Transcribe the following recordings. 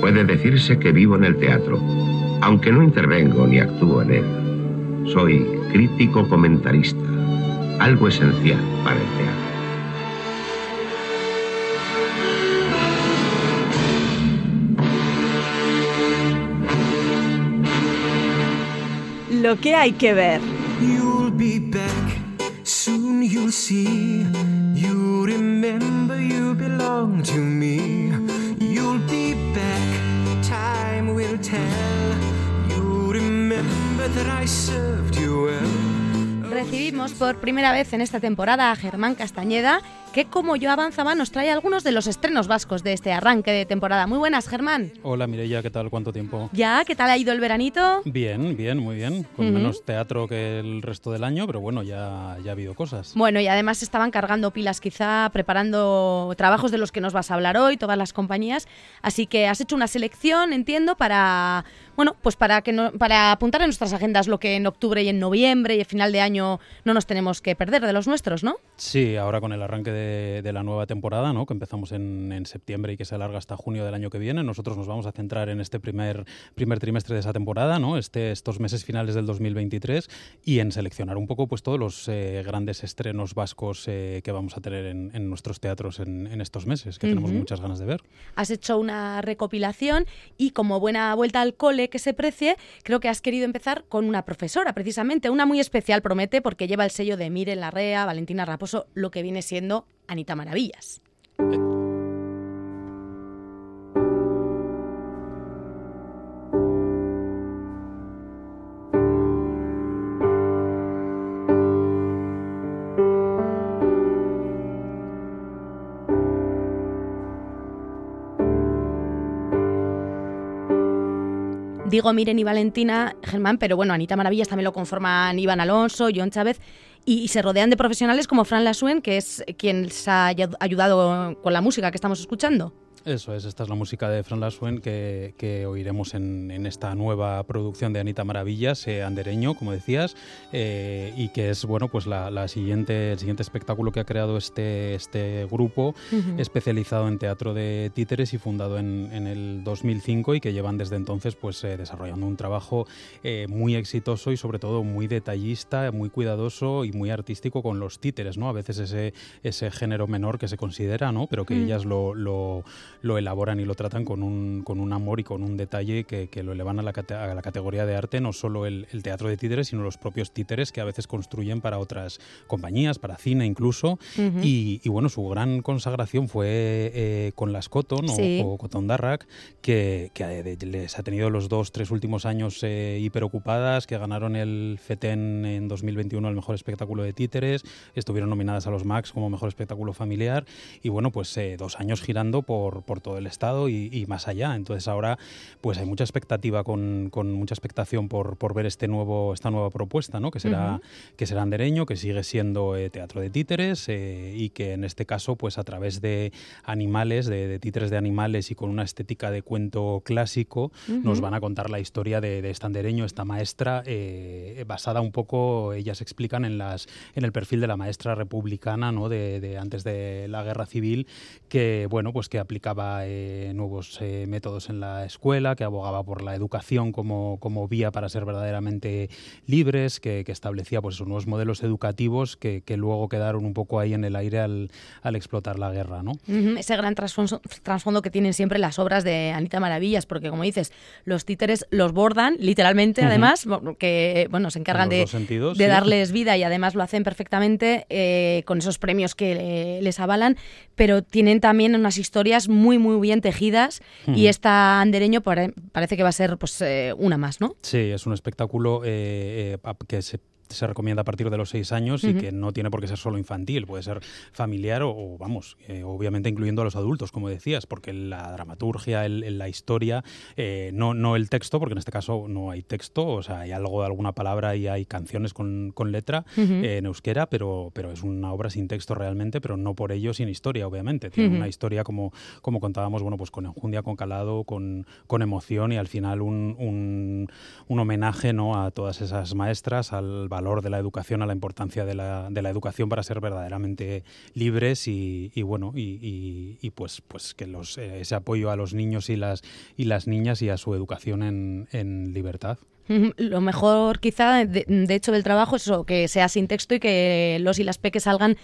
Puede decirse que vivo en el teatro, aunque no intervengo ni actúo en él. Soy crítico comentarista, algo esencial para el teatro. Lo que hay que ver. You'll be back, soon you'll see. Remember you belong to me. You'll be back, time will tell. You remember that I served you well. Recibimos por primera vez en esta temporada a Germán Castañeda que como yo avanzaba nos trae algunos de los estrenos vascos de este arranque de temporada. Muy buenas, Germán. Hola Mireia, ¿qué tal? ¿Cuánto tiempo? Ya, ¿qué tal ha ido el veranito? Bien, bien, muy bien. Con menos teatro que el resto del año, pero bueno, ya, ya ha habido cosas. Bueno, y además estaban cargando pilas quizá, preparando trabajos de los que nos vas a hablar hoy, todas las compañías. Así que has hecho una selección, entiendo, para bueno, pues para que no, para apuntar en nuestras agendas lo que en octubre y en noviembre y el final de año no nos tenemos que perder de los nuestros, ¿no? Sí, ahora con el arranque de de, la nueva temporada, ¿no? que empezamos en, en, septiembre y que se alarga hasta junio del año que viene. Nosotros nos vamos a centrar en este primer, primer trimestre de esa temporada, ¿no? este, estos meses finales del 2023, y en seleccionar un poco pues, todos los eh, grandes estrenos vascos eh, que vamos a tener en, en nuestros teatros en, en, estos meses, que uh -huh. tenemos muchas ganas de ver. Has hecho una recopilación y como buena vuelta al cole que se precie, creo que has querido empezar con una profesora, precisamente, una muy especial, promete, porque lleva el sello de Miren Larrea, Valentina Raposo, lo que viene siendo Anita Maravillas. Digo Miren y Valentina, Germán, pero bueno, Anita Maravillas también lo conforman Iván Alonso, John Chávez, y, se rodean de profesionales como Fran Lasuen, que es quien les ha ayudado con la música que estamos escuchando. Eso es, esta es la música de Fran Lasuen que, que oiremos en, en, esta nueva producción de Anita Maravillas, eh, Andereño, como decías, eh, y que es bueno pues la, la, siguiente, el siguiente espectáculo que ha creado este, este grupo, uh -huh. especializado en teatro de títeres y fundado en, en, el 2005 y que llevan desde entonces pues eh, desarrollando un trabajo muy exitoso y sobre todo muy detallista, muy cuidadoso y muy artístico con los títeres, ¿no? A veces ese, ese género menor que se considera, ¿no? Pero que uh -huh. ellas lo, lo lo elaboran y lo tratan con un, con un amor y con un detalle que, que lo elevan a la, a la, categoría de arte, no solo el, el, teatro de títeres, sino los propios títeres que a veces construyen para otras compañías, para cine incluso. Uh -huh. y, y, bueno, su gran consagración fue eh, con las Cotton sí. o, o, Cotton que, que, les ha tenido los dos, tres últimos años eh, hiperocupadas, que ganaron el FETEN en 2021 el mejor espectáculo de títeres, estuvieron nominadas a los Max como mejor espectáculo familiar y bueno, pues eh, dos años girando por por todo el estado y, y, más allá. Entonces ahora pues hay mucha expectativa con, con mucha expectación por, por, ver este nuevo, esta nueva propuesta, ¿no? que, será, uh -huh. que será andereño, que sigue siendo eh, teatro de títeres eh, y que en este caso pues a través de animales, de, de, títeres de animales y con una estética de cuento clásico uh -huh. nos van a contar la historia de, de este andereño, esta maestra eh, basada un poco, ellas explican en, las, en el perfil de la maestra republicana ¿no? de, de antes de la guerra civil que bueno pues que eh, nuevos eh, métodos en la escuela, que abogaba por la educación como, como vía para ser verdaderamente libres, que, que establecía pues, esos nuevos modelos educativos que, que, luego quedaron un poco ahí en el aire al, al explotar la guerra. ¿no? Uh -huh. Ese gran trasfondo que tienen siempre las obras de Anita Maravillas, porque como dices, los títeres los bordan, literalmente, uh -huh. además, que bueno, se encargan de, sentidos, de sí. darles vida y además lo hacen perfectamente eh, con esos premios que les avalan, pero tienen también unas historias muy muy, muy bien tejidas y esta Andereño pare parece que va a ser pues eh, una más, ¿no? Sí, es un espectáculo eh, eh, que se se recomienda a partir de los seis años uh -huh. y que no tiene por qué ser solo infantil, puede ser familiar o, o vamos, eh, obviamente incluyendo a los adultos, como decías, porque la dramaturgia, el, el, la historia, eh, no, no el texto, porque en este caso no hay texto, o sea, hay algo de alguna palabra y hay canciones con, con letra uh -huh. eh, en euskera, pero, pero es una obra sin texto realmente, pero no por ello sin historia, obviamente. Tiene uh -huh. una historia como, como contábamos, bueno, pues con enjundia, con calado, con, con emoción y al final un, un, un homenaje ¿no? a todas esas maestras, al valor de la educación, a la importancia de la, de la educación para ser verdaderamente libres y, bueno, y, pues, pues que los, eh, ese apoyo a los niños y las, y las niñas y a su educación en, en libertad. Lo mejor quizá, de, hecho, del trabajo es eso, que sea sin texto y que los y las peques salgan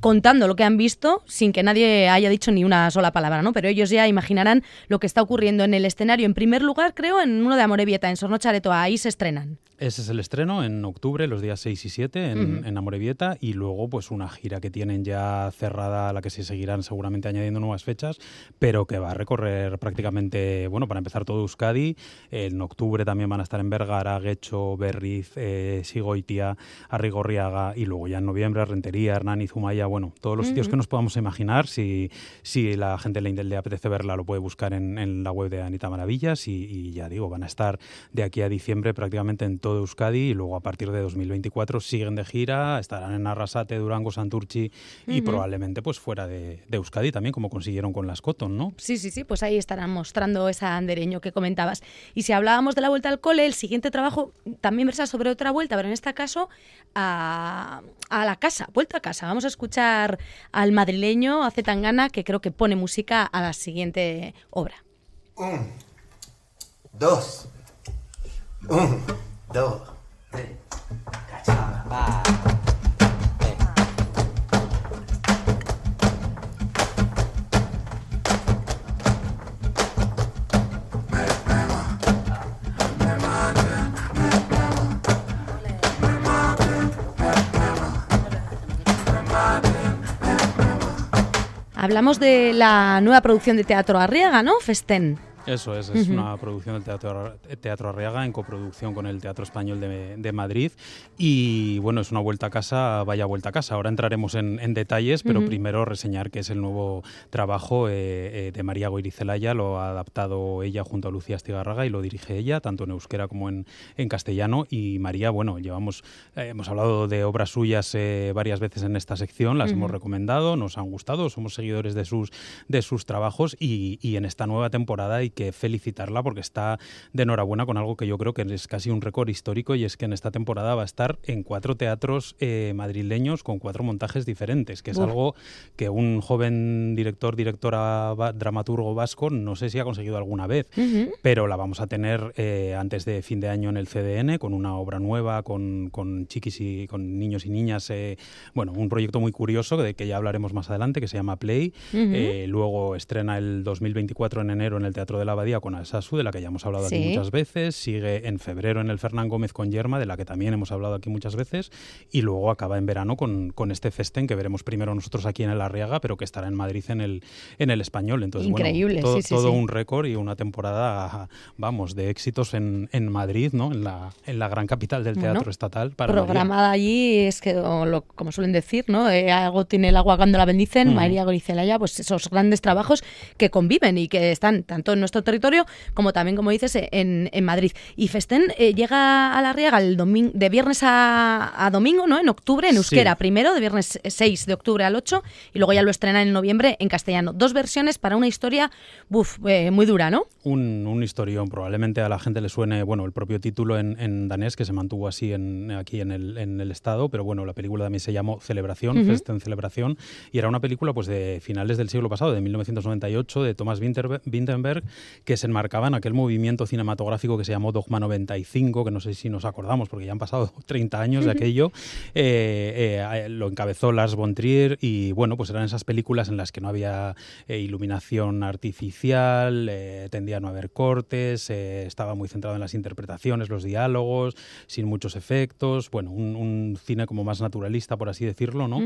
contando lo que han visto sin que nadie haya dicho ni una sola palabra, ¿no? Pero ellos ya imaginarán lo que está ocurriendo en el escenario. En primer lugar, creo, en uno de Amorebieta, en Sornochareto, ahí se estrenan. Ese es el estreno en octubre, los días 6 y 7 en, en, Amorebieta y luego pues una gira que tienen ya cerrada a la que se seguirán seguramente añadiendo nuevas fechas, pero que va a recorrer prácticamente, bueno, para empezar todo Euskadi. En octubre también van a estar en Vergara, Guecho, Berriz, eh, Sigoitia, Arrigorriaga y luego ya en noviembre Rentería, Hernán y Zumaya, bueno, todos los sitios que nos podamos imaginar. Si, si la gente le, le apetece verla lo puede buscar en, en, la web de Anita Maravillas y, y ya digo, van a estar de aquí a diciembre prácticamente en todo de Euskadi y luego a partir de 2024 siguen de gira, estarán en Arrasate, Durango, Santurchi y probablemente pues fuera de, Euskadi también, como consiguieron con las Cotton, ¿no? Sí, sí, sí, pues ahí estarán mostrando esa andereño que comentabas. Y si hablábamos de la vuelta al cole, el siguiente trabajo también versa sobre otra vuelta, pero en este caso a, la casa, vuelta a casa. Vamos a escuchar al madrileño, a Zetangana, que creo que pone música a la siguiente obra. Un, dos, un dos, tres, va. Hablamos de la nueva producción de Teatro Arriaga, ¿no? Festén. Eso es, es una producción del Teatro, Teatro Arriaga en coproducción con el Teatro Español de, Madrid. Y bueno, es una vuelta a casa, vaya vuelta a casa. Ahora entraremos en, detalles, pero primero reseñar que es el nuevo trabajo eh, eh, de María Goirizelaya, lo ha adaptado ella junto a Lucía Estigarraga y lo dirige ella, tanto en euskera como en, castellano. Y María, bueno, llevamos, eh, hemos hablado de obras suyas varias veces en esta sección, las hemos recomendado, nos han gustado, somos seguidores de sus, de sus trabajos y, y en esta nueva temporada y que felicitarla porque está de enhorabuena con algo que yo creo que es casi un récord histórico y es que en esta temporada va a estar en cuatro teatros eh, madrileños con cuatro montajes diferentes, que es algo que un joven director, directora, dramaturgo vasco no sé si ha conseguido alguna vez, pero la vamos a tener eh, antes de fin de año en el CDN con una obra nueva, con, con chiquis y con niños y niñas, eh, bueno, un proyecto muy curioso de que ya hablaremos más adelante que se llama Play, luego estrena el 2024 en enero en el Teatro de la Abadía con Alsasu, de la que ya hemos hablado aquí muchas veces, sigue en febrero en el Fernán Gómez con Yerma, de la que también hemos hablado aquí muchas veces, y luego acaba en verano con, con este festén que veremos primero nosotros aquí en el Arriaga, pero que estará en Madrid en el, en el español. Entonces, Increíble, todo, sí, todo un récord y una temporada, vamos, de éxitos en, en Madrid, ¿no? En la, en la gran capital del teatro estatal. Para programada allí es que, como suelen decir, ¿no? Eh, algo tiene el agua cuando la bendicen, María Goricelaya, pues esos grandes trabajos que conviven y que están tanto en nuestro territorio, como también, como dices, en, en Madrid. Y Festén eh, llega a la Riega el domingo, de viernes a, domingo, ¿no? En octubre, en euskera, primero, de viernes 6 de octubre al 8, y luego ya lo estrena en noviembre en castellano. Dos versiones para una historia, buf, eh, muy dura, ¿no? Un, un, historión, probablemente a la gente le suene, bueno, el propio título en, en danés, que se mantuvo así en, aquí en el, en el estado, pero bueno, la película también se llamó Celebración, Festén Celebración, y era una película pues de finales del siglo pasado, de 1998, de Thomas Winterberg, que se enmarcaba en aquel movimiento cinematográfico que se llamó Dogma 95, que no sé si nos acordamos porque ya han pasado 30 años de aquello, eh, eh, lo encabezó Lars von Trier y bueno, pues eran esas películas en las que no había eh, iluminación artificial, tendía a no haber cortes, estaba muy centrado en las interpretaciones, los diálogos, sin muchos efectos, bueno, un, cine como más naturalista, por así decirlo, ¿no?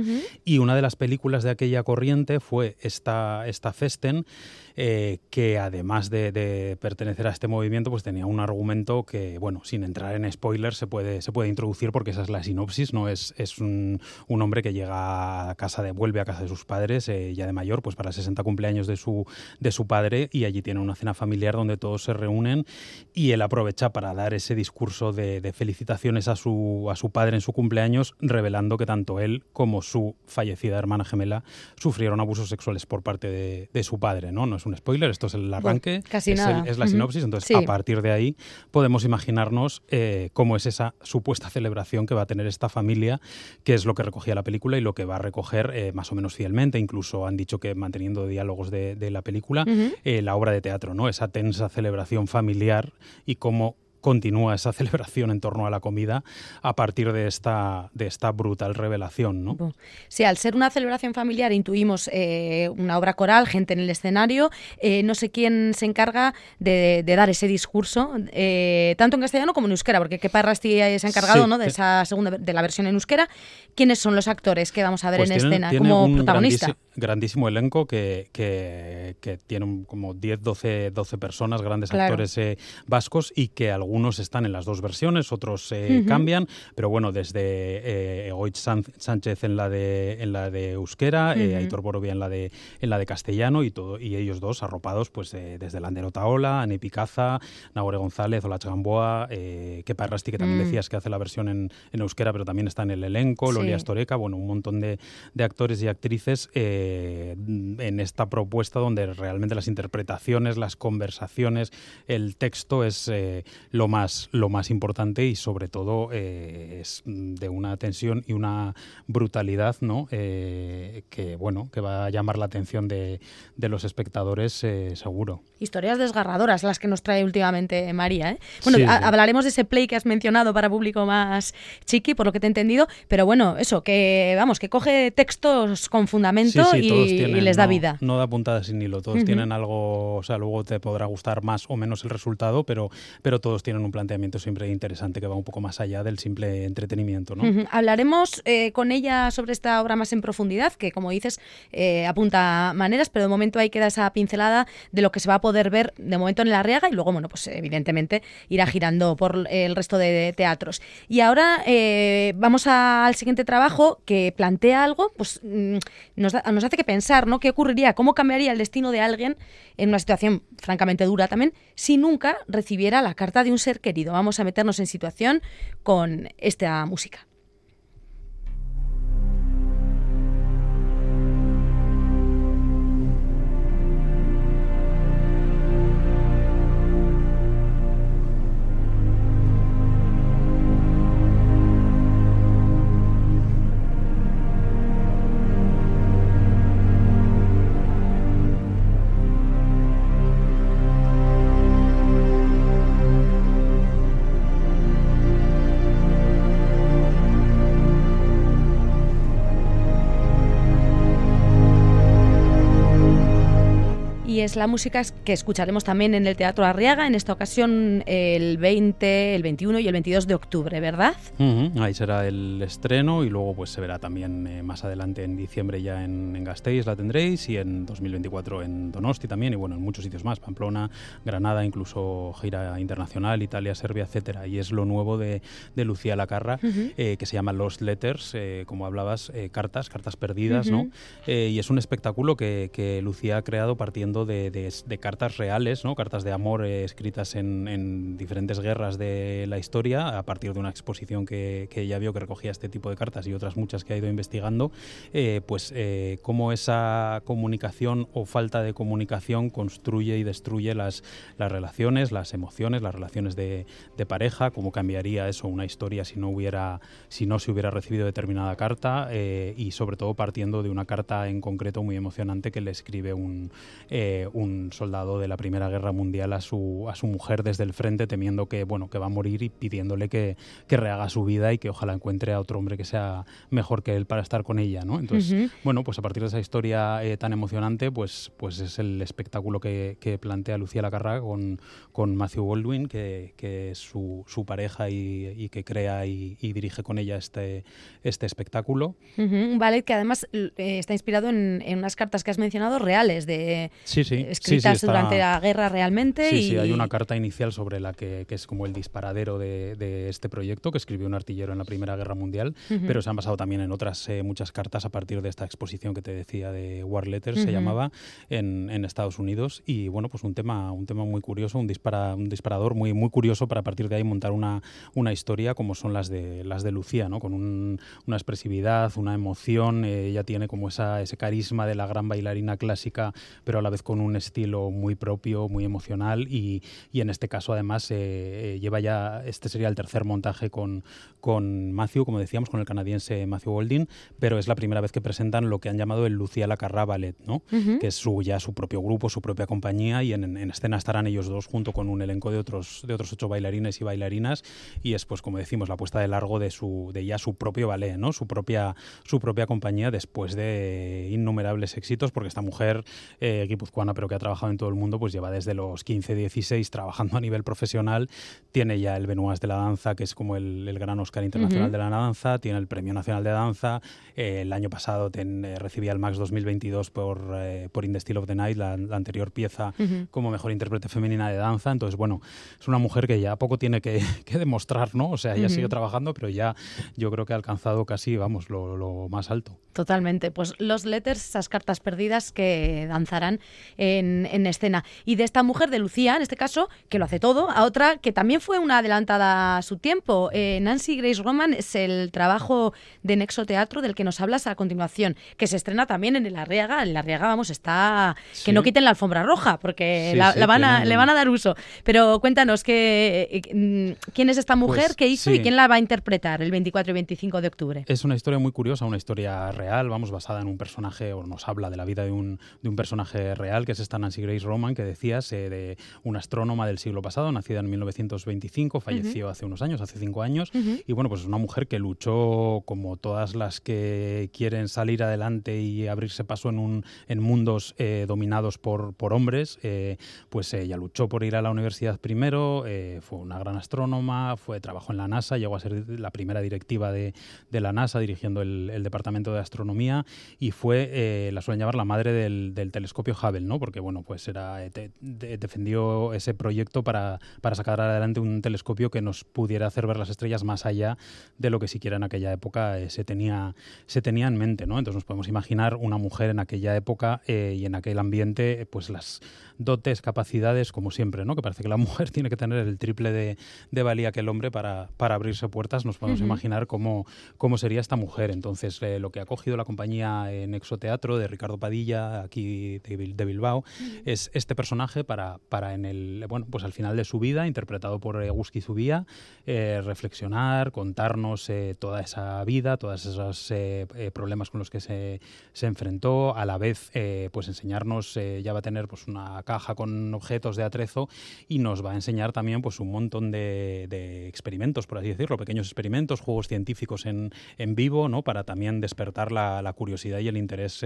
Y una de las películas de aquella corriente fue esta, esta Festen, que además de, pertenecer a este movimiento, pues tenía un argumento que, bueno, sin entrar en spoilers, se puede, se puede introducir porque esa es la sinopsis, ¿no? Es, es un, un hombre que llega a casa de, vuelve a casa de sus padres, eh, ya de mayor, pues para el 60 cumpleaños de su, de su padre, y allí tiene una cena familiar donde todos se reúnen y él aprovecha para dar ese discurso de, felicitaciones a su, a su padre en su cumpleaños, revelando que tanto él como su fallecida hermana gemela sufrieron abusos sexuales por parte de, su padre. No es un spoiler, esto es el arranque. Casi es, el- nada. es la sinopsis. Entonces, Sí. a partir de ahí podemos imaginarnos eh, cómo es esa supuesta celebración que va a tener esta familia, que es lo que recogía la película y lo que va a recoger eh, más o menos fielmente. Incluso han dicho que manteniendo diálogos de, de la película, eh, la obra de teatro, ¿no? Esa tensa celebración familiar y cómo continúa esa celebración en torno a la comida a partir de esta, de esta brutal revelación, ¿no? Sí, al ser una celebración familiar intuimos eh, una obra coral, gente en el escenario. eh, no sé quién se encarga de, de dar ese discurso, eh, tanto en castellano como en euskera, porque Kepa Errasti se ha encargado Sí, ¿no? de esa segunda de la versión en euskera. ¿Quiénes son los actores que vamos a ver Pues en escena tiene como protagonista? grandísi- Grandísimo elenco que, que, que tiene como 10, 12, 12 personas, grandes Claro. actores eh, vascos y que algunos están en las dos versiones, otros eh, cambian, pero bueno, desde eh, Sánchez en la de en la de euskera, eh. Aitor Borovia en la de en la de castellano y todo y ellos dos arropados pues eh, desde Landero Taola, Ane Picaza, Nagore González, Olach Gamboa, eh, Kepa Errasti, que también Mm. decías que hace la versión en, en euskera, pero también está en el elenco, Sí. Lolia Astoreca, bueno, un montón de, de actores y actrices en esta propuesta donde realmente las interpretaciones, las conversaciones, el texto es eh, lo, más, lo más importante y sobre todo eh, es de una tensión y una brutalidad ¿no? Eh, que, bueno, que va a llamar la atención de, de los espectadores eh, seguro. Historias desgarradoras las que nos trae últimamente María. ¿eh? Bueno, Sí, hablaremos de ese play que has mencionado para público más chiqui, por lo que te he entendido, pero bueno, eso, que vamos, que coge textos con fundamento Sí, sí, y, les da no- vida. No da puntada sin hilo, todos tienen algo, o sea, luego te podrá gustar más o menos el resultado, pero, pero todos tienen un planteamiento siempre interesante que va un poco más allá del simple entretenimiento, ¿no? Hablaremos eh, con ella sobre esta obra más en profundidad, que como dices, eh, apunta maneras, pero de momento ahí queda esa pincelada de lo que se va a poder ver de momento en la Riaga y luego, bueno, pues evidentemente irá girando por el resto de teatros. Y ahora eh, vamos al siguiente trabajo que plantea algo, pues mm, nos, da- nos hace que pensar, ¿no? ¿Qué ocurriría? ¿Cómo cambiaría el destino de alguien en una situación francamente dura también si nunca recibiera la carta de un ser querido? Vamos a meternos en situación con esta música. Es la música que escucharemos también en el Teatro Arriaga, en esta ocasión el 20, el 21 y el 22 de octubre, ¿verdad? Ahí será el estreno y luego pues se verá también eh, más adelante en diciembre ya en, en Gasteiz la tendréis y en 2024 en Donosti también y bueno en muchos sitios más, Pamplona, Granada, incluso gira internacional, Italia, Serbia, etcétera. Y es lo nuevo de, de Lucía Lacarra eh, que se llama Lost Letters, eh, como hablabas, cartas, cartas perdidas, ¿no? Y es un espectáculo que, que Lucía ha creado partiendo de, de- cartas reales, ¿no? cartas de amor eh, escritas en, en diferentes guerras de la historia, a partir de una exposición que, que ella vio que recogía este tipo de cartas y otras muchas que ha ido investigando, eh, pues eh, cómo esa comunicación o falta de comunicación construye y destruye las, las relaciones, las emociones, las relaciones de, pareja, cómo cambiaría eso una historia si no hubiera, si no se hubiera recibido determinada carta y sobre todo partiendo de una carta en concreto muy emocionante que le escribe un, un soldado de la Primera Guerra Mundial a su, a su mujer desde el frente temiendo que, bueno, que va a morir y pidiéndole que, que rehaga su vida y que ojalá encuentre a otro hombre que sea mejor que él para estar con ella, ¿no? Entonces, bueno, pues a partir de esa historia eh, tan emocionante, pues, pues es el espectáculo que, que plantea Lucía Lacarra con, con Matthew Baldwin, que, que es su, su pareja y, y que crea y, y dirige con ella este, este espectáculo. Ujú, Un ballet que además eh, está inspirado en, en unas cartas que has mencionado reales, de Sí, sí. Escritas está- durante la guerra realmente. Sí, y... sí, hay una carta inicial sobre la que, que es como el disparadero de, de este proyecto que escribió un artillero en la Primera Guerra Mundial, Ujú. pero se han basado también en otras eh, muchas cartas a partir de esta exposición que te decía de War Letters, se Ujú. llamaba, en, en Estados Unidos. Y bueno, pues un tema, un tema muy curioso, un, dispara, un disparador muy, muy curioso para a partir de ahí montar una, una historia como son las de, las de Lucía, ¿no? con un- una expresividad, una emoción, eh, ella tiene como esa, ese carisma de la gran bailarina clásica, pero a la vez con con un estilo muy propio, muy emocional y, y en este caso además eh, eh, lleva ya, este sería el tercer montaje con, con Matthew, como decíamos, con el canadiense Matthew Golding, pero es la primera vez que presentan lo que han llamado el Lucía Lacarra Ballet, ¿no? que es su, ya su propio grupo, su propia compañía y en, en, escena estarán ellos dos junto con un elenco de otros, de otros ocho bailarines y bailarinas y es, pues como decimos, la puesta de largo de, su, de ya su propio ballet, ¿no? su, propia, su propia compañía después de innumerables éxitos, porque esta mujer eh, guipuzcoana, pero que ha trabajado en todo el mundo, pues lleva desde los 15, 16 trabajando a nivel profesional, tiene ya el Benoist de la danza, que es como el, el gran Oscar internacional de la danza, tiene el Premio Nacional de Danza, eh, el año pasado ten, eh, recibía el Max 2022 por, eh, por In the Still of the Night, la, la anterior pieza como mejor intérprete femenina de danza, entonces bueno, es una mujer que ya poco tiene que, que demostrar, ¿no? O sea, ella sigue trabajando, pero ya yo creo que ha alcanzado casi, vamos, lo, lo más alto. Totalmente, pues los letters, esas cartas perdidas que danzarán en, en, escena. Y de esta mujer, de Lucía, en este caso, que lo hace todo, a otra que también fue una adelantada a su tiempo. Eh, Nancy Grace Roman es el trabajo de Nexo Teatro del que nos hablas a continuación, que se estrena también en el Arriaga. En el Arriaga, vamos, está... Sí. Que no quiten la alfombra roja, porque sí, la, sí, la van a, le van a dar uso. Pero cuéntanos, que, eh, ¿quién es esta mujer? Pues, ¿Qué hizo y quién la va a interpretar el 24 y 25 de octubre? Es una historia muy curiosa, una historia real, vamos, basada en un personaje, o nos habla de la vida de un, de un personaje real, que es esta Nancy Grace Roman, que decías, eh, de una astrónoma del siglo pasado, nacida en 1925, falleció uh -huh. hace unos años, hace cinco años, uh -huh. y bueno, pues es una mujer que luchó como todas las que quieren salir adelante y abrirse paso en, un, en mundos eh, dominados por, por hombres, eh, pues ella luchó por ir a la universidad primero, eh, fue una gran astrónoma, fue trabajó en la NASA, llegó a ser la primera directiva de, de la NASA dirigiendo el, el departamento de astronomía y fue, eh, la suelen llamar la madre del, del, telescopio Hubble, ¿no? Porque, bueno, pues era, de, defendió ese proyecto para, para sacar adelante un telescopio que nos pudiera hacer ver las estrellas más allá de lo que siquiera en aquella época eh, se, tenía, se tenía en mente, ¿no? Entonces nos podemos imaginar una mujer en aquella época eh, y en aquel ambiente, pues las dotes, capacidades, como siempre, ¿no? Que parece que la mujer tiene que tener el triple de, de valía que el hombre para, para abrirse puertas. Nos podemos uh -huh. imaginar cómo, cómo sería esta mujer. Entonces, eh, lo que ha cogido la compañía en Exoteatro de Ricardo Padilla, aquí de, de Bilbao, uh -huh. es este personaje para, para en el, bueno, pues al final de su vida, interpretado por Eguski Zubía, eh, contarnos eh, toda esa vida, todos esos eh, eh, problemas con los que se, se enfrentó, a la vez pues enseñarnos, ya va a tener pues una caja con objetos de atrezo y nos va a enseñar también pues un montón de, de experimentos, por así decirlo, pequeños experimentos, juegos científicos en, en vivo, ¿no? Para también despertar la, la curiosidad y el interés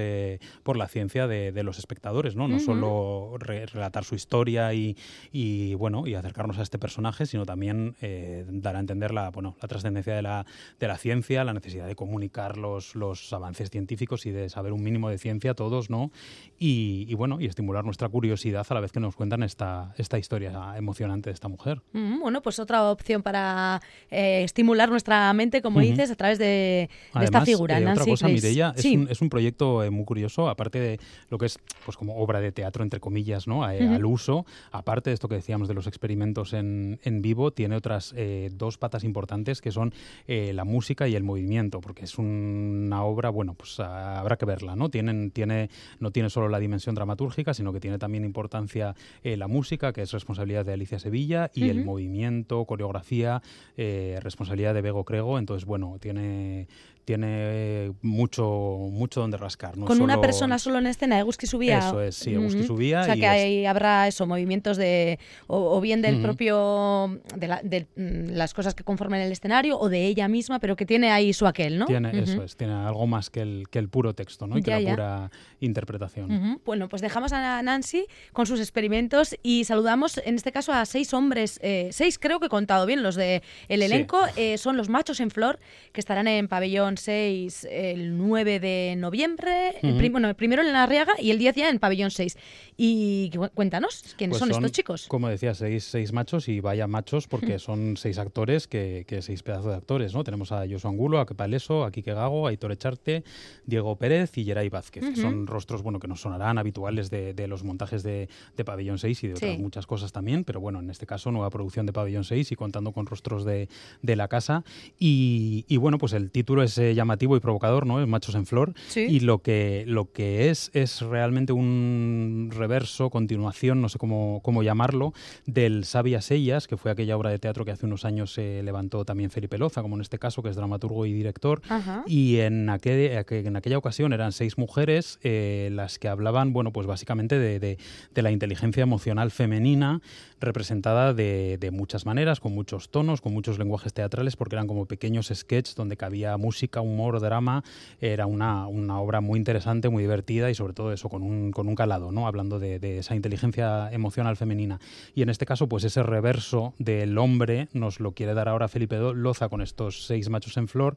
por la ciencia de, de, los espectadores, ¿no? No uh -huh. solo re relatar su historia y, y, bueno, y acercarnos a este personaje, sino también eh, dar a entender la, bueno, la trascendencia de la, de la ciencia, la necesidad de comunicar los, los avances científicos y de saber un mínimo de ciencia todos, ¿no? Y, y, bueno, y estimular nuestra curiosidad a la vez que nos cuentan esta, esta historia emocionante de esta mujer. Mm, bueno, pues otra opción para eh, estimular nuestra mente, como uh -huh. dices, a través de, esta figura, eh, Nancy otra cosa, Mireia, sí. es, un, es un proyecto eh, muy curioso, aparte de lo que es pues como obra de teatro, entre comillas, ¿no? Eh, uh -huh. al uso, aparte de esto que decíamos de los experimentos en, en vivo, tiene otras eh, dos patas importantes que son eh, la música y el movimiento, porque es una obra, bueno, pues habrá que verla, ¿no? Tienen, tiene, no tiene solo la dimensión dramatúrgica, sino que tiene también importancia eh, la música, que es responsabilidad de Alicia Sevilla, y uh -huh. el movimiento, coreografía, eh, responsabilidad de Bego Crego, entonces, bueno, tiene tiene mucho mucho donde rascar. ¿no? Con solo... una persona solo en escena, Eguski subía. Eso es, sí, Eguski uh -huh. subía. O sea, que ahí es... habrá eso, movimientos de. o, o bien del uh -huh. propio. De, la, de, mm, las cosas que conforman el escenario o de ella misma, pero que tiene ahí su aquel, ¿no? Tiene, uh -huh. eso es, tiene algo más que el, que el puro texto, ¿no? Y ya, que la ya. pura interpretación. Bueno, pues dejamos a Nancy con sus experimentos y saludamos en este caso a seis hombres, eh, seis creo que he contado bien, los de el elenco, sí. eh, son los machos en flor, que estarán en pabellón 6 el 9 de noviembre, uh -huh. el, prim bueno, el primero en la Arriaga y el 10 ya en Pabellón 6. Y cuéntanos, ¿quiénes pues son, son, estos chicos? Como decía, seis, seis machos y vaya machos porque son seis actores que, que, seis pedazos de actores, ¿no? Tenemos a Josu Angulo, a Kepaleso, a Quique Gago, a Aitor Echarte, Diego Pérez y Geray Vázquez, uh -huh. que son rostros, bueno, que nos sonarán habituales de, de los montajes de, de, Pabellón 6 y de otras sí. muchas cosas también, pero bueno, en este caso nueva producción de Pabellón 6 y contando con rostros de, de la casa y, y bueno, pues el título es eh, llamativo y provocador, ¿no? Es Machos en Flor. Sí. Y lo que, lo que es es realmente un reverso, continuación, no sé cómo, cómo llamarlo, del Sabias Ellas, que fue aquella obra de teatro que hace unos años se levantó también Felipe Loza, como en este caso, que es dramaturgo y director. Ajá. Y en, aquel- aqu- en aquella ocasión eran seis mujeres eh, las que hablaban, bueno, pues básicamente de, de- la inteligencia emocional femenina, representada de, de muchas maneras, con muchos tonos, con muchos lenguajes teatrales, porque eran como pequeños sketches donde cabía música, humor, drama. Era una, una obra muy interesante, muy divertida y sobre todo eso, con un, con un calado, ¿no? Hablando de, de esa inteligencia emocional femenina. Y en este caso, pues ese reverso del hombre nos lo quiere dar ahora Felipe Loza con estos seis machos en flor,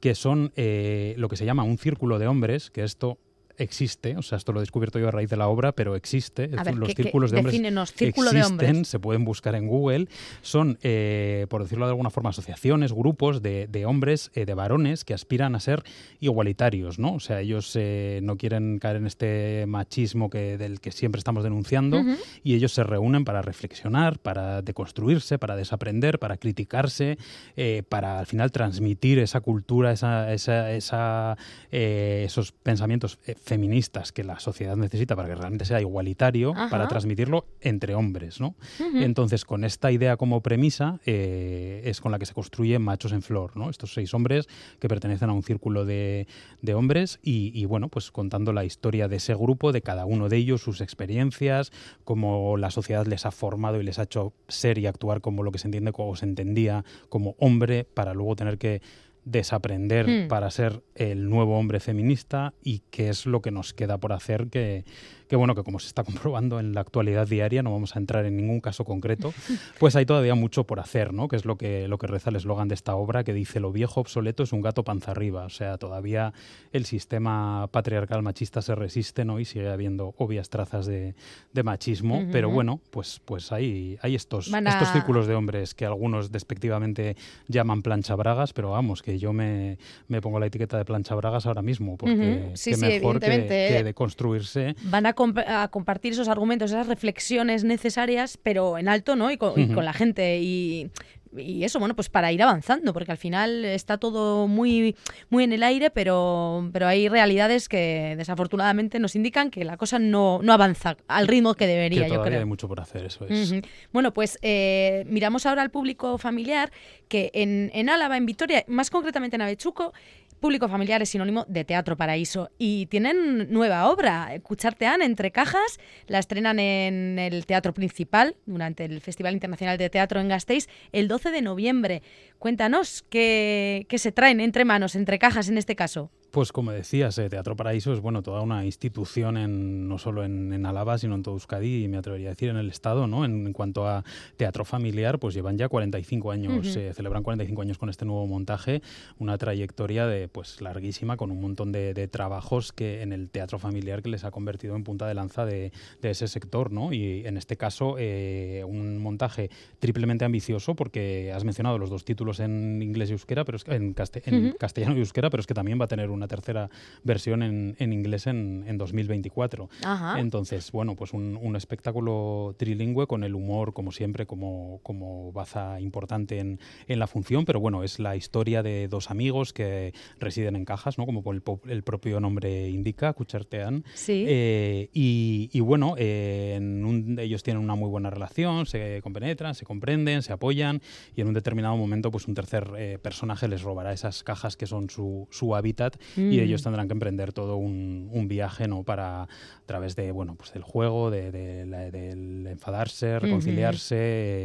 que son eh, lo que se llama un círculo de hombres, que esto existe, o sea, esto lo he descubierto yo a raíz de la obra, pero existe. A ver, los ¿qué- qué- círculos de hombres círculo de existen, hombres? se pueden buscar en Google. Son, eh, por decirlo de alguna forma, asociaciones, grupos de, de hombres, eh, de varones que aspiran a ser igualitarios, ¿no? O sea, ellos eh, no quieren caer en este machismo que, del que siempre estamos denunciando y ellos se reúnen para reflexionar, para deconstruirse, para desaprender, para criticarse, eh, para al final transmitir esa cultura, esa, esa, esa, esos pensamientos feministas que la sociedad necesita para que realmente sea igualitario, Ajá. para transmitirlo entre hombres, ¿no? Entonces, con esta idea como premisa, eh, es con la que se construye Machos en Flor, ¿no? Estos seis hombres que pertenecen a un círculo de, de hombres y, y, bueno, pues contando la historia de ese grupo, de cada uno de ellos, sus experiencias, cómo la sociedad les ha formado y les ha hecho ser y actuar como lo que se entiende o se entendía como hombre, para luego tener que desaprender Hmm. para ser el nuevo hombre feminista y qué es lo que nos queda por hacer que, que bueno que como se está comprobando en la actualidad diaria no vamos a entrar en ningún caso concreto pues hay todavía mucho por hacer no que es lo que lo que reza el eslogan de esta obra que dice lo viejo obsoleto es un gato panza arriba o sea todavía el sistema patriarcal machista se resiste no y sigue habiendo obvias trazas de, de machismo Ujú. pero bueno pues pues hay hay estos a- estos círculos de hombres que algunos despectivamente llaman plancha bragas pero vamos que yo me, me pongo la etiqueta de plancha bragas ahora mismo porque Ujú. Sí, qué sí, mejor que, de construirse Van a, comp- a compartir esos argumentos, esas reflexiones necesarias, pero en alto, ¿no? Y con, y Ujú. con la gente. Y, y eso, bueno, pues para ir avanzando, porque al final está todo muy, muy en el aire, pero, pero hay realidades que desafortunadamente nos indican que la cosa no, no avanza al ritmo que debería, que yo creo. hay mucho por hacer eso es. Bueno, pues eh, miramos ahora al público familiar, que en, en Álava, en Vitoria, más concretamente en Avechuco, público familiar es sinónimo de Teatro Paraíso. Y tienen nueva obra, Cuchartean, Entre Cajas, la estrenan en el Teatro Principal durante el Festival Internacional de Teatro en Gasteiz el 12 de noviembre. Cuéntanos, ¿qué, qué se traen entre manos, entre cajas en este caso? Pues como decías, eh, Teatro Paraíso es bueno toda una institución en, no solo en, en Álava, sino en todo Euskadi y me atrevería a decir en el Estado, ¿no? En, en cuanto a teatro familiar, pues llevan ya 45 años, eh, celebran 45 años con este nuevo montaje, una trayectoria de pues larguísima con un montón de, de trabajos que en el teatro familiar que les ha convertido en punta de lanza de, de ese sector, ¿no? Y en este caso eh, un montaje triplemente ambicioso porque has mencionado los dos títulos en inglés y euskera, pero es que en, castellano y euskera, pero es que también va a tener una tercera versión en, en inglés en, en 2024. Ajá. Entonces, bueno, pues un, un espectáculo trilingüe con el humor, como siempre, como, como baza importante en, en la función, pero bueno, es la historia de dos amigos que residen en cajas, ¿no? Como el, el propio nombre indica, Cuchartean. Sí. Eh, y, y bueno, eh, en un- ellos tienen una muy buena relación, se compenetran, se comprenden, se apoyan y en un determinado momento pues un tercer eh, personaje les robará esas cajas que son su, su hábitat y Mm. ellos tendrán que emprender todo un, un viaje no para a través de bueno pues del juego, de, de la- del enfadarse, reconciliarse,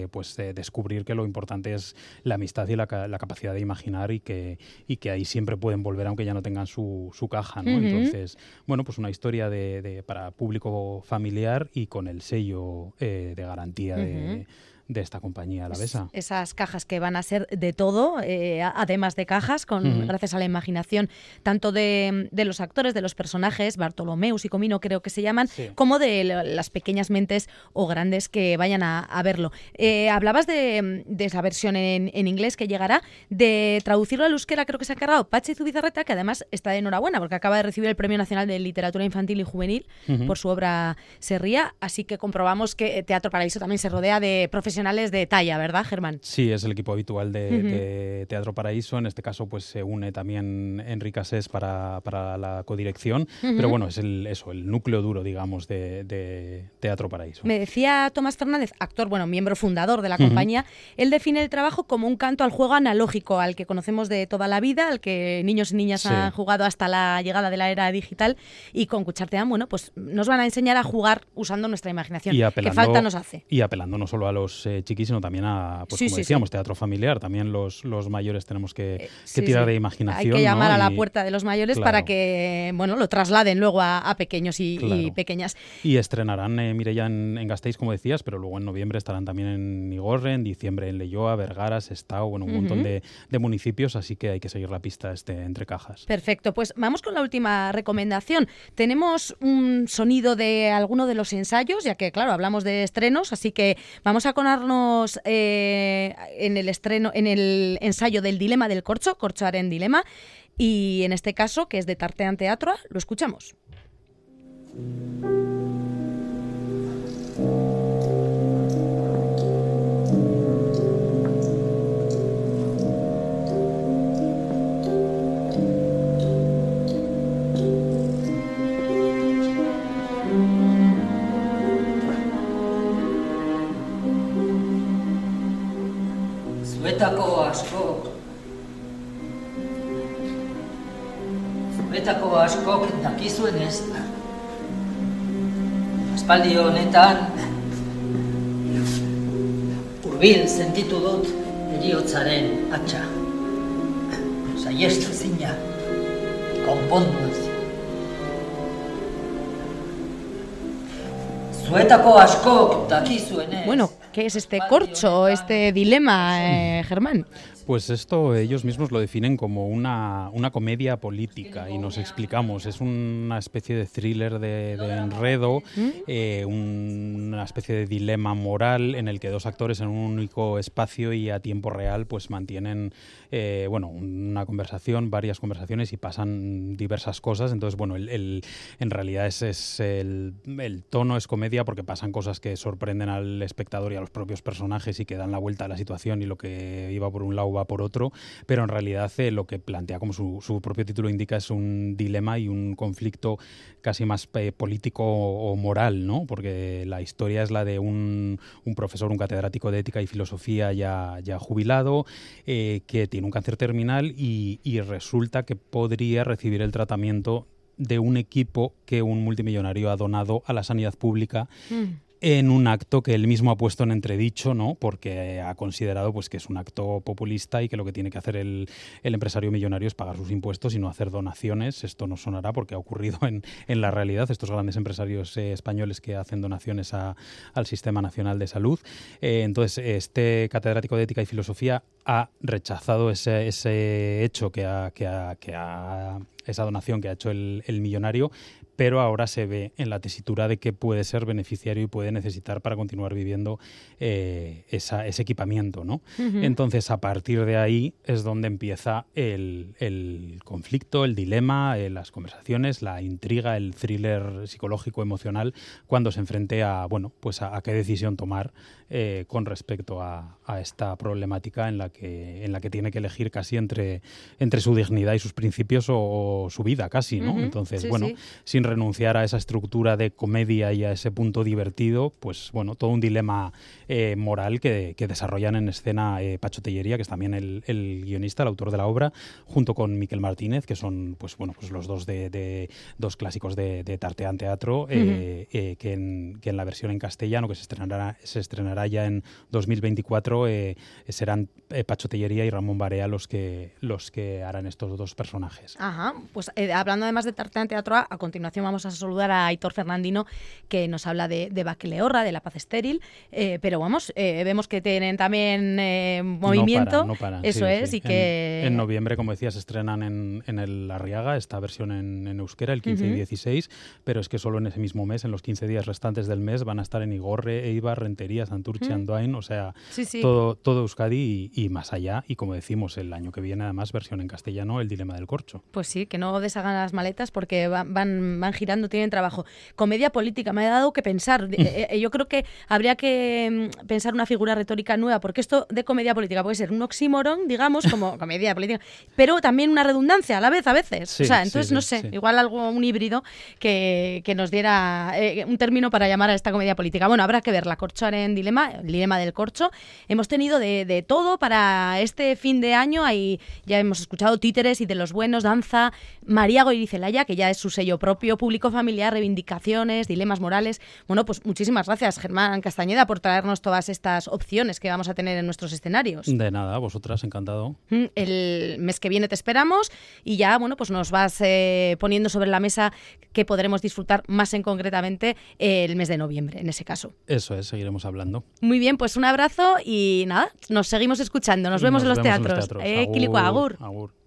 eh, pues de descubrir que lo importante es la amistad y la, la capacidad de imaginar y que, y que ahí siempre pueden volver aunque ya no tengan su, su caja, ¿no? Ujú. Entonces, bueno, pues una historia de, de- para público familiar y con el sello eh, de garantía de. De esta compañía alavesa. Esas cajas que van a ser de todo, eh, además de cajas, con, gracias a la imaginación tanto de, de los actores, de los personajes, Bartolomeus y Comino creo que se llaman, Sí. como de la- las pequeñas mentes o grandes que vayan a, a verlo. Eh, hablabas de, de esa versión en, en inglés que llegará, de traducirlo al euskera creo que se ha encargado Pachi Zubizarreta, que además está de enhorabuena porque acaba de recibir el Premio Nacional de Literatura Infantil y Juvenil por su obra Serría, así que comprobamos que Teatro Paraíso también se rodea de profesionales profesionales de talla, ¿verdad, Germán? Sí, es el equipo habitual de, de Teatro Paraíso. En este caso, pues se une también Enrique Asés para, para la codirección. Pero bueno, es el, eso, el núcleo duro, digamos, de, de Teatro Paraíso. Me decía Tomás Fernández, actor, bueno, miembro fundador de la compañía, él define el trabajo como un canto al juego analógico, al que conocemos de toda la vida, al que niños y niñas Sí. han jugado hasta la llegada de la era digital. Y con Cuchartean, bueno, pues nos van a enseñar a jugar usando nuestra imaginación. Y que falta nos hace. Y apelando no solo a los eh, chiquis, sino también a, pues Sí, como sí, decíamos, teatro familiar. También los, los mayores tenemos que, que Eh, tirar de imaginación. Hay que llamar ¿no? a la Y- puerta de los mayores Claro. para que, bueno, lo trasladen luego a, a pequeños y, pequeñas. Y estrenarán eh, Mireia en, en Gasteiz, como decías, pero luego en noviembre estarán también en Igorre, en diciembre en Leyoa, Vergara, Sestao, bueno, un montón de, de municipios, así que hay que seguir la pista este, entre cajas. Perfecto, pues vamos con la última recomendación. Tenemos un sonido de alguno de los ensayos, ya que claro, hablamos de estrenos, así que vamos a eh, en el estreno, en el ensayo del dilema del corcho, Corchoaren Dilema, y en este caso, que es de Tartean Teatro, lo escuchamos. Zuetako askok Zuetako askok dakizuen ez. Aspaldi honetan Urbil sentitu dut eriotzaren atxa. Saiestu zina Konpondu ez. Zuetako askok dakizuenez Bueno, ¿qué es este corcho, este dilema, eh, Germán? Pues esto ellos mismos lo definen como una, una comedia política y nos explicamos. Es una especie de thriller de, de enredo, eh, una especie de dilema moral en el que dos actores en un único espacio y a tiempo real pues mantienen eh, bueno, una conversación, varias conversaciones y pasan diversas cosas. Entonces, bueno, el, el- en realidad es, es el, el tono es comedia porque pasan cosas que sorprenden al espectador y a los propios personajes y que dan la vuelta a la situación y lo que iba por un lado va por otro, pero en realidad eh, lo que plantea, como su, propio título indica, es un dilema y un conflicto casi más eh, político o moral, ¿no? Porque la historia es la de un, profesor, un catedrático de ética y filosofía ya, jubilado, eh, que tiene un cáncer terminal y, y resulta que podría recibir el tratamiento de un equipo que un multimillonario ha donado a la sanidad pública en un acto que él mismo ha puesto en entredicho, ¿no? Porque ha considerado pues que es un acto populista y que lo que tiene que hacer el, empresario millonario es pagar sus impuestos y no hacer donaciones. Esto no sonará porque ha ocurrido en, la realidad. Estos grandes empresarios eh, españoles que hacen donaciones al Sistema Nacional de Salud. Eh, entonces, este catedrático de ética y filosofía ha rechazado ese, hecho que ha, que ha- que ha- esa donación que ha hecho el millonario pero ahora se ve en la tesitura de que puede ser beneficiario y puede necesitar para continuar viviendo eh, esa- ese equipamiento. ¿no? Entonces, a partir de ahí es donde empieza el, el conflicto, el dilema, eh, las conversaciones, la intriga, el thriller psicológico emocional, cuando se enfrente a, bueno, pues a, a qué decisión tomar eh, con respecto a, a esta problemática en la, que, en la que tiene que elegir casi entre, entre su dignidad y sus principios o, o su vida casi, ¿no? Entonces, sí, bueno, sí. sin renunciar a esa estructura de comedia y a ese punto divertido, pues bueno, todo un dilema eh, moral que, que desarrollan en escena eh, Pacho Tellería, que es también el, el guionista, el autor de la obra, junto con Miquel Martínez, que son pues bueno, pues los dos de, de- dos clásicos de, de Tartean Teatro, eh, que, en, que en la versión en castellano, que se estrenará, se estrenará ya en 2024, eh, serán eh, Pacho Tellería y Ramón Barea los que los que harán estos dos personajes. Ajá, pues eh, hablando además de Tartean Teatro, a, continuación vamos a saludar a Aitor Fernandino, que nos habla de, de Baqueleorra, de La Paz Estéril, eh, pero vamos, eh, vemos que tienen también eh, movimiento, No paran, no paran, eso sí, es, sí. y que... En, en noviembre, como decías, estrenan en, en el Arriaga esta versión en, en euskera, el 15 Ujú. y 16, pero es que solo en ese mismo mes, en los 15 días restantes del mes, van a estar en Igorre, Eibar, Rentería, Santurchi, Andoain, o sea, Sí, sí. todo, todo Euskadi y, y más allá. Y como decimos, el año que viene, además, versión en castellano, El Dilema del Corcho. Pues sí, que no deshagan las maletas porque va- van, van girando, tienen trabajo. Comedia política, me ha dado que pensar. Eh, eh, yo creo que habría que mm, pensar una figura retórica nueva, porque esto de comedia política puede ser un oxímoron, digamos, como comedia política, pero también una redundancia a la vez, a veces. Sí, o sea, entonces, sí, no sé, sí. igual algo, un híbrido que, que nos diera eh, un término para llamar a esta comedia política. Bueno, habrá que ver la en Dilema, el dilema del corcho. Hemos tenido de, de todo para este fin de año. Ahí ya hemos escuchado títeres y de los buenos, danza, María Goirizelaya, que ya es su sello propio, público familiar, reivindicaciones, dilemas morales. Bueno, pues muchísimas gracias, Germán Castañeda, por traernos todas estas opciones que vamos a tener en nuestros escenarios. De nada, vosotras, encantado. Mm, El mes que viene te esperamos y ya, bueno, pues nos vas eh, poniendo sobre la mesa que podremos disfrutar más en concretamente el mes de noviembre, en ese caso. Eso es, seguiremos hablando. Muy bien, pues un abrazo y nada, nos seguimos escuchando. Nos, vemos en los teatros. Eh, Quilicua, agur. agur.